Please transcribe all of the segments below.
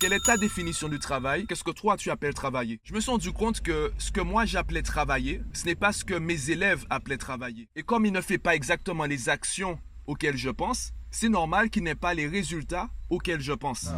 Quelle est ta définition du travail? Qu'est-ce que toi tu appelles travailler? Je me suis rendu compte que ce que moi j'appelais travailler, ce n'est pas ce que mes élèves appelaient travailler. Et comme il ne fait pas exactement les actions auxquelles je pense, c'est normal qu'il n'ait pas les résultats auxquels je pense.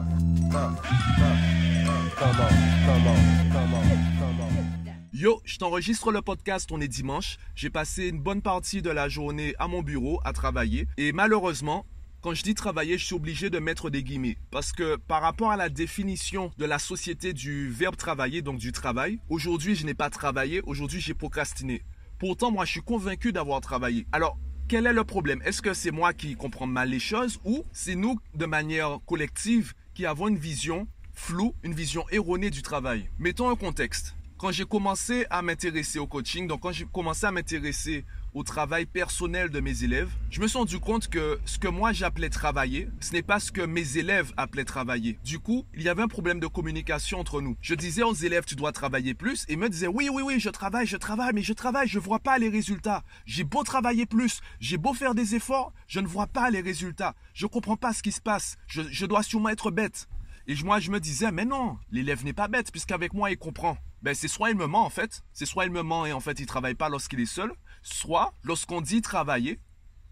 Yo, je t'enregistre le podcast, on est dimanche. J'ai passé une bonne partie de la journée à mon bureau à travailler. Et malheureusement, quand je dis travailler, je suis obligé de mettre des guillemets. Parce que par rapport à la définition de la société du verbe travailler, donc du travail, aujourd'hui je n'ai pas travaillé, aujourd'hui j'ai procrastiné. Pourtant, moi je suis convaincu d'avoir travaillé. Alors, quel est le problème? Est-ce que c'est moi qui comprends mal les choses ou c'est nous, de manière collective, qui avons une vision floue, une vision erronée du travail? Mettons un contexte. Quand j'ai commencé à m'intéresser au coaching, donc quand j'ai commencé à m'intéresser au travail personnel de mes élèves, je me suis rendu compte que ce que moi j'appelais travailler, ce n'est pas ce que mes élèves appelaient travailler. Du coup, il y avait un problème de communication entre nous. Je disais aux élèves, tu dois travailler plus, et ils me disaient, oui, oui, oui, je travaille, je travaille, mais je travaille, je vois pas les résultats. J'ai beau travailler plus, j'ai beau faire des efforts, je ne vois pas les résultats. Je comprends pas ce qui se passe. Je dois sûrement être bête. Et moi, je me disais, mais non, l'élève n'est pas bête, puisqu'avec moi, il comprend. Ben, c'est soit il me ment, en fait, c'est soit il me ment et en fait, il travaille pas lorsqu'il est seul, soit lorsqu'on dit travailler,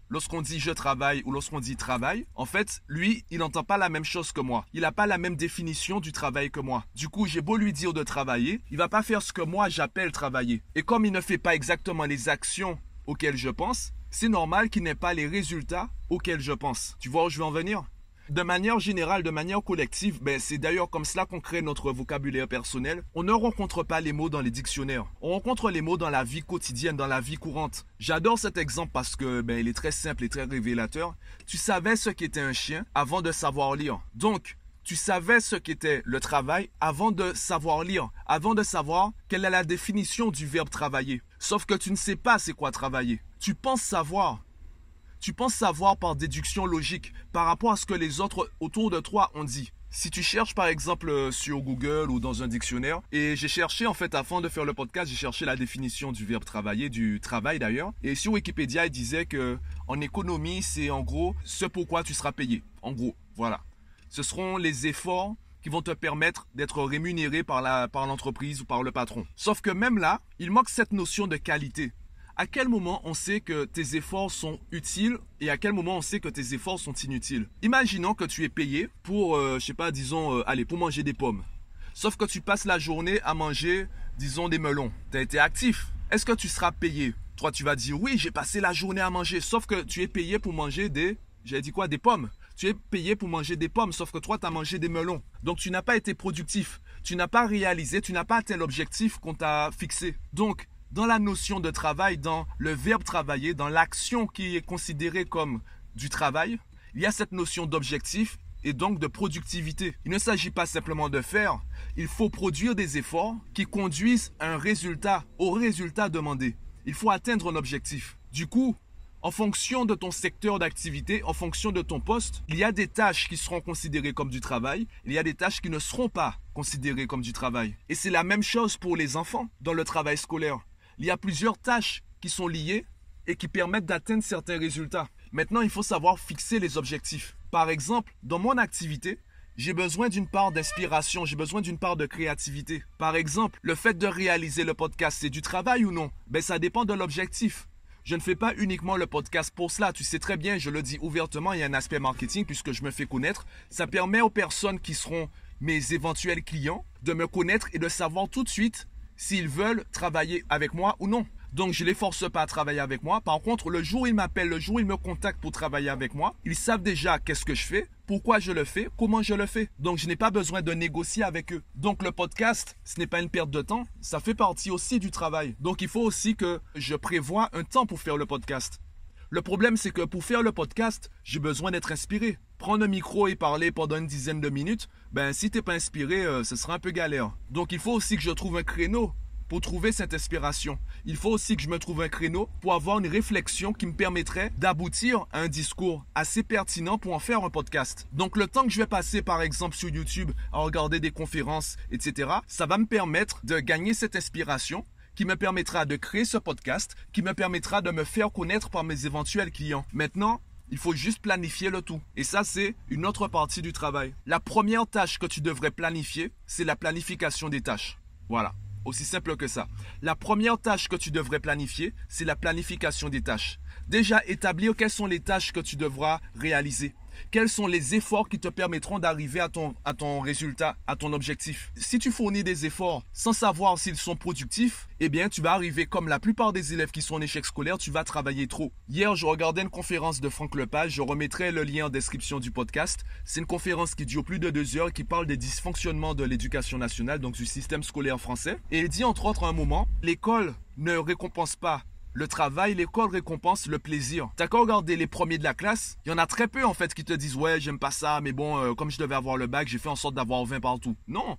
lorsqu'on dit je travaille ou lorsqu'on dit travail, en fait, lui, il n'entend pas la même chose que moi. Il n'a pas la même définition du travail que moi. Du coup, j'ai beau lui dire de travailler, il va pas faire ce que moi j'appelle travailler. Et comme il ne fait pas exactement les actions auxquelles je pense, c'est normal qu'il n'ait pas les résultats auxquels je pense. Tu vois où je veux en venir? De manière générale, de manière collective, ben, c'est d'ailleurs comme cela qu'on crée notre vocabulaire personnel. On ne rencontre pas les mots dans les dictionnaires. On rencontre les mots dans la vie quotidienne, dans la vie courante. J'adore cet exemple parce que ben, il est très simple et très révélateur. Tu savais ce qu'était un chien avant de savoir lire. Donc, tu savais ce qu'était le travail avant de savoir lire, avant de savoir quelle est la définition du verbe travailler. Sauf que tu ne sais pas c'est quoi travailler. Tu penses savoir, tu penses savoir par déduction logique par rapport à ce que les autres autour de toi ont dit. Si tu cherches par exemple euh, sur Google ou dans un dictionnaire, et j'ai cherché en fait avant de faire le podcast, j'ai cherché la définition du verbe travailler, du travail d'ailleurs, et sur Wikipédia il disait que en économie c'est en gros ce pourquoi tu seras payé. En gros, voilà. Ce seront les efforts qui vont te permettre d'être rémunéré par l'entreprise ou par le patron. Sauf que même là, il manque cette notion de qualité à quel moment on sait que tes efforts sont utiles et à quel moment on sait que tes efforts sont inutiles? Imaginons que tu es payé pour, euh, je sais pas, disons, euh, allez, pour manger des pommes. Sauf que tu passes la journée à manger, disons, des melons. Tu as été actif. Est-ce que tu seras payé? Toi, tu vas dire, oui, j'ai passé la journée à manger. Sauf que tu es payé pour manger des, j'avais dit quoi, des pommes. Tu es payé pour manger des pommes, sauf que toi, tu as mangé des melons. Donc, tu n'as pas été productif. Tu n'as pas réalisé, tu n'as pas atteint l'objectif qu'on t'a fixé. Donc, dans la notion de travail, dans le verbe travailler, dans l'action qui est considérée comme du travail, il y a cette notion d'objectif et donc de productivité. Il ne s'agit pas simplement de faire, il faut produire des efforts qui conduisent à un résultat, au résultat demandé. Il faut atteindre un objectif. Du coup, en fonction de ton secteur d'activité, en fonction de ton poste, il y a des tâches qui seront considérées comme du travail, il y a des tâches qui ne seront pas considérées comme du travail. Et c'est la même chose pour les enfants dans le travail scolaire il y a plusieurs tâches qui sont liées et qui permettent d'atteindre certains résultats. Maintenant, il faut savoir fixer les objectifs. Par exemple, dans mon activité, j'ai besoin d'une part d'inspiration, j'ai besoin d'une part de créativité. Par exemple, le fait de réaliser le podcast, c'est du travail ou non? Ben ça dépend de l'objectif. Je ne fais pas uniquement le podcast pour cela. Tu sais très bien, je le dis ouvertement, il y a un aspect marketing puisque je me fais connaître. Ça permet aux personnes qui seront mes éventuels clients de me connaître et de savoir tout de suite s'ils veulent travailler avec moi ou non. Donc je les force pas à travailler avec moi. Par contre, le jour où ils m'appellent, le jour où ils me contactent pour travailler avec moi, ils savent déjà qu'est-ce que je fais, pourquoi je le fais, comment je le fais. Donc je n'ai pas besoin de négocier avec eux. Donc le podcast, ce n'est pas une perte de temps, ça fait partie aussi du travail. Donc il faut aussi que je prévoie un temps pour faire le podcast. Le problème, c'est que pour faire le podcast, j'ai besoin d'être inspiré. Prendre un micro et parler pendant une dizaine de minutes, ben si t'es pas inspiré, euh, ce sera un peu galère. Donc il faut aussi que je trouve un créneau pour trouver cette inspiration. Il faut aussi que je me trouve un créneau pour avoir une réflexion qui me permettrait d'aboutir à un discours assez pertinent pour en faire un podcast. Donc le temps que je vais passer par exemple sur YouTube à regarder des conférences, etc., ça va me permettre de gagner cette inspiration qui me permettra de créer ce podcast, qui me permettra de me faire connaître par mes éventuels clients. Maintenant, Il faut juste planifier le tout. Et ça, c'est une autre partie du travail. La première tâche que tu devrais planifier, c'est la planification des tâches. Voilà. Aussi simple que ça. La première tâche que tu devrais planifier, c'est la planification des tâches. Déjà, établir quelles sont les tâches que tu devras réaliser? Quels sont les efforts qui te permettront d'arriver à ton, à ton résultat, à ton objectif? Si tu fournis des efforts sans savoir s'ils sont productifs, eh bien, tu vas arriver comme la plupart des élèves qui sont en échec scolaire, tu vas travailler trop. Hier, je regardais une conférence de Franck Lepage, je remettrai le lien en description du podcast. C'est une conférence qui dure plus de deux heures, qui parle des dysfonctionnements de l'éducation nationale, donc du système scolaire français. Et il dit entre autres à un moment, l'école ne récompense pas le travail, l'école récompense le plaisir. T'as qu'à regarder les premiers de la classe, il y en a très peu en fait qui te disent ouais j'aime pas ça, mais bon euh, comme je devais avoir le bac, j'ai fait en sorte d'avoir 20 partout. Non,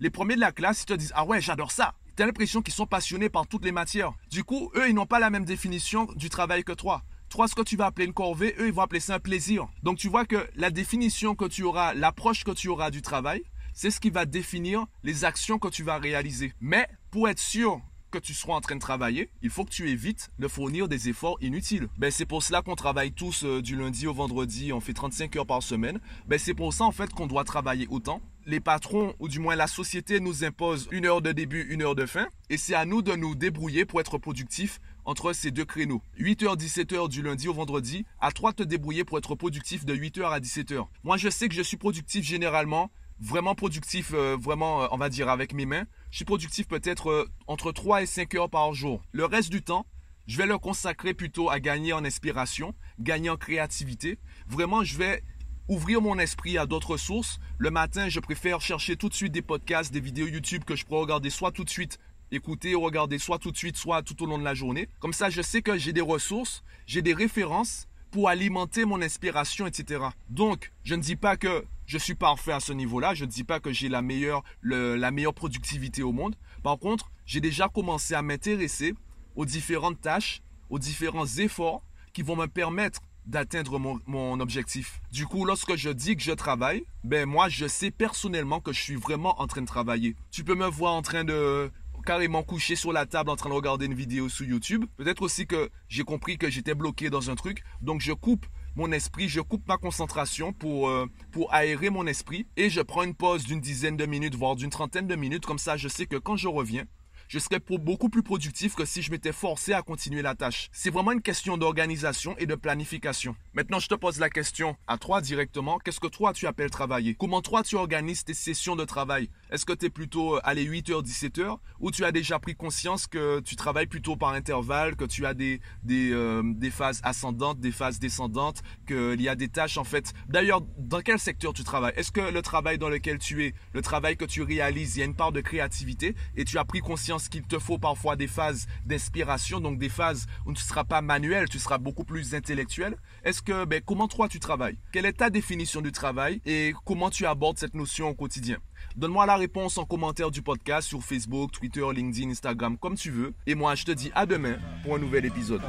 les premiers de la classe ils te disent ah ouais j'adore ça. T'as l'impression qu'ils sont passionnés par toutes les matières. Du coup, eux ils n'ont pas la même définition du travail que toi. Toi, ce que tu vas appeler une corvée, eux, ils vont appeler ça un plaisir. Donc, tu vois que la définition que tu auras, l'approche que tu auras du travail, c'est ce qui va définir les actions que tu vas réaliser. Mais pour être sûr que tu seras en train de travailler, il faut que tu évites de fournir des efforts inutiles. Ben, c'est pour cela qu'on travaille tous euh, du lundi au vendredi, on fait 35 heures par semaine. Ben, c'est pour ça en fait qu'on doit travailler autant. Les patrons, ou du moins la société, nous impose une heure de début, une heure de fin. Et c'est à nous de nous débrouiller pour être productifs entre ces deux créneaux. 8h, 17h du lundi au vendredi. À toi de te débrouiller pour être productif de 8h à 17h. Moi, je sais que je suis productif généralement vraiment productif, euh, vraiment, euh, on va dire, avec mes mains. Je suis productif peut-être euh, entre 3 et 5 heures par jour. Le reste du temps, je vais le consacrer plutôt à gagner en inspiration, gagner en créativité. Vraiment, je vais ouvrir mon esprit à d'autres sources. Le matin, je préfère chercher tout de suite des podcasts, des vidéos YouTube que je pourrais regarder soit tout de suite, écouter ou regarder soit tout de suite, soit tout au long de la journée. Comme ça, je sais que j'ai des ressources, j'ai des références pour alimenter mon inspiration, etc. Donc, je ne dis pas que je suis parfait à ce niveau-là. Je ne dis pas que j'ai la meilleure, la meilleure productivité au monde. Par contre, j'ai déjà commencé à m'intéresser aux différentes tâches, aux différents efforts qui vont me permettre d'atteindre mon, mon, objectif. Du coup, lorsque je dis que je travaille, ben moi, je sais personnellement que je suis vraiment en train de travailler. Tu peux me voir en train de carrément couché sur la table en train de regarder une vidéo sur YouTube. Peut-être aussi que j'ai compris que j'étais bloqué dans un truc. Donc je coupe mon esprit, je coupe ma concentration pour, euh, pour aérer mon esprit et je prends une pause d'une dizaine de minutes, voire d'une trentaine de minutes. Comme ça, je sais que quand je reviens, je serais beaucoup plus productif que si je m'étais forcé à continuer la tâche. C'est vraiment une question d'organisation et de planification. Maintenant, je te pose la question à toi directement. Qu'est-ce que toi tu appelles travailler? Comment toi tu organises tes sessions de travail? Est-ce que tu es plutôt à les 8h, 17h ou tu as déjà pris conscience que tu travailles plutôt par intervalle, que tu as des, des, euh, des phases ascendantes, des phases descendantes, qu'il y a des tâches en fait? D'ailleurs, dans quel secteur tu travailles? Est-ce que le travail dans lequel tu es, le travail que tu réalises, il y a une part de créativité et tu as pris conscience qu'il te faut parfois des phases d'inspiration, donc des phases où tu ne seras pas manuel, tu seras beaucoup plus intellectuel. Est-ce que, ben, comment toi tu travailles? Quelle est ta définition du travail et comment tu abordes cette notion au quotidien? Donne-moi la réponse en commentaire du podcast sur Facebook, Twitter, LinkedIn, Instagram, comme tu veux. Et moi, je te dis à demain pour un nouvel épisode.